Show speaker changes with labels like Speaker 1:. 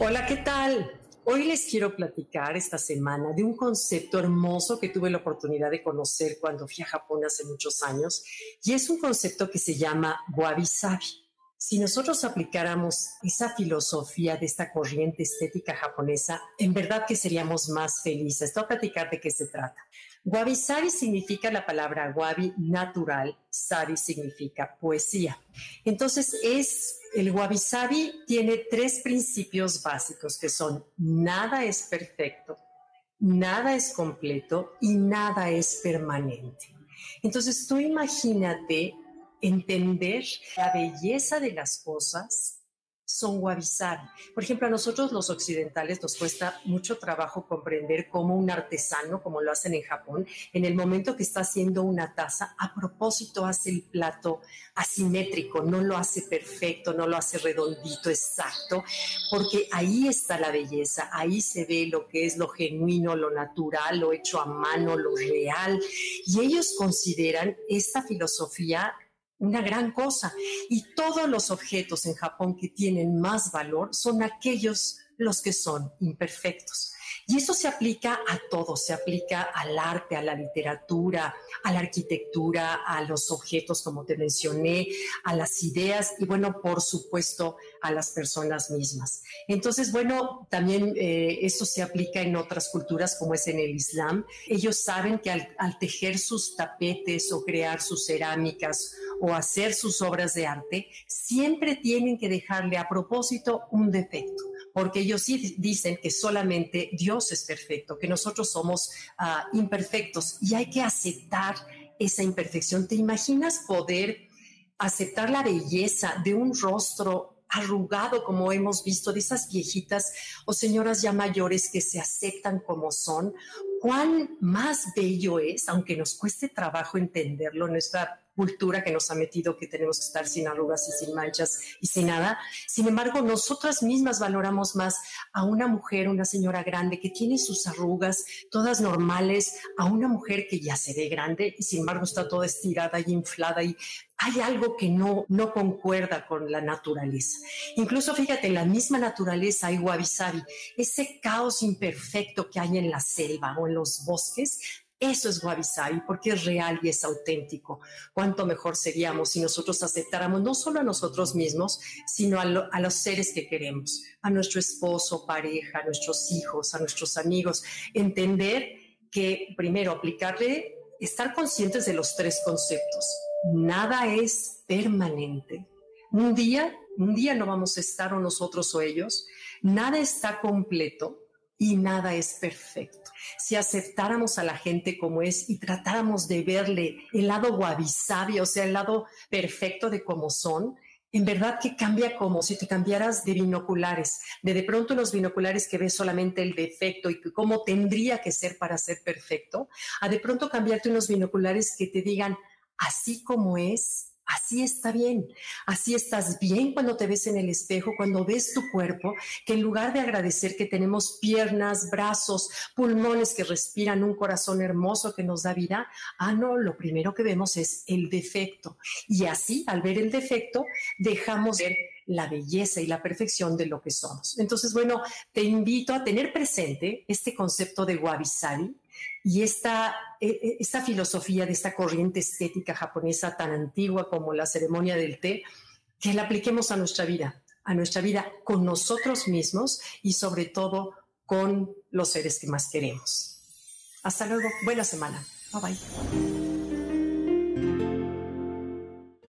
Speaker 1: Hola, ¿qué tal? Hoy les quiero platicar esta semana de un concepto hermoso que tuve la oportunidad de conocer cuando fui a Japón hace muchos años y es un concepto que se llama wabi sabi. Si nosotros aplicáramos esa filosofía de esta corriente estética japonesa, en verdad que seríamos más felices. A platicar de qué se trata. Wabi Sabi significa la palabra wabi natural, sabi significa poesía. Entonces es el Wabi Sabi tiene tres principios básicos que son nada es perfecto, nada es completo y nada es permanente. Entonces tú imagínate entender la belleza de las cosas son wabi Por ejemplo, a nosotros los occidentales nos cuesta mucho trabajo comprender cómo un artesano, como lo hacen en Japón, en el momento que está haciendo una taza, a propósito hace el plato asimétrico, no lo hace perfecto, no lo hace redondito, exacto, porque ahí está la belleza, ahí se ve lo que es lo genuino, lo natural, lo hecho a mano, lo real. Y ellos consideran esta filosofía una gran cosa. Y todos los objetos en Japón que tienen más valor son aquellos los que son imperfectos. Y eso se aplica a todo, se aplica al arte, a la literatura, a la arquitectura, a los objetos, como te mencioné, a las ideas y, bueno, por supuesto, a las personas mismas. Entonces, bueno, también eh, esto se aplica en otras culturas, como es en el Islam. Ellos saben que al, al tejer sus tapetes o crear sus cerámicas o hacer sus obras de arte, siempre tienen que dejarle a propósito un defecto porque ellos sí dicen que solamente Dios es perfecto, que nosotros somos ah, imperfectos y hay que aceptar esa imperfección. ¿Te imaginas poder aceptar la belleza de un rostro arrugado como hemos visto de esas viejitas o señoras ya mayores que se aceptan como son? ¿Cuán más bello es, aunque nos cueste trabajo entenderlo, nuestra cultura que nos ha metido que tenemos que estar sin arrugas y sin manchas y sin nada. Sin embargo, nosotras mismas valoramos más a una mujer, una señora grande que tiene sus arrugas todas normales, a una mujer que ya se ve grande y sin embargo está toda estirada y inflada y hay algo que no, no concuerda con la naturaleza. Incluso fíjate, en la misma naturaleza hay wabi ese caos imperfecto que hay en la selva o en los bosques, eso es Wabi porque es real y es auténtico. Cuánto mejor seríamos si nosotros aceptáramos no solo a nosotros mismos, sino a, los seres que queremos, a nuestro esposo, pareja, a nuestros hijos, a nuestros amigos. Entender que primero aplicarle, estar conscientes de los tres conceptos. Nada es permanente. Un día, un día no vamos a estar o nosotros o ellos. Nada está completo y nada es perfecto. Si aceptáramos a la gente como es y tratáramos de verle el lado wabi o sea, el lado perfecto de cómo son, en verdad que cambia como si te cambiaras de binoculares, de de pronto los binoculares que ves solamente el defecto y cómo tendría que ser para ser perfecto, a de pronto cambiarte unos binoculares que te digan así como es, Así está bien, así estás bien cuando te ves en el espejo, cuando ves tu cuerpo, que en lugar de agradecer que tenemos piernas, brazos, pulmones que respiran, un corazón hermoso que nos da vida, ah, no, lo primero que vemos es el defecto. Y así, al ver el defecto, dejamos ver la belleza y la perfección de lo que somos. Entonces, bueno, te invito a tener presente este concepto de wabi y esta, e, e, esta filosofía de esta corriente estética japonesa tan antigua como la ceremonia del té, que la apliquemos a nuestra vida, a nuestra vida con nosotros mismos y sobre todo con los seres que más queremos. Hasta luego, buena semana. Bye bye.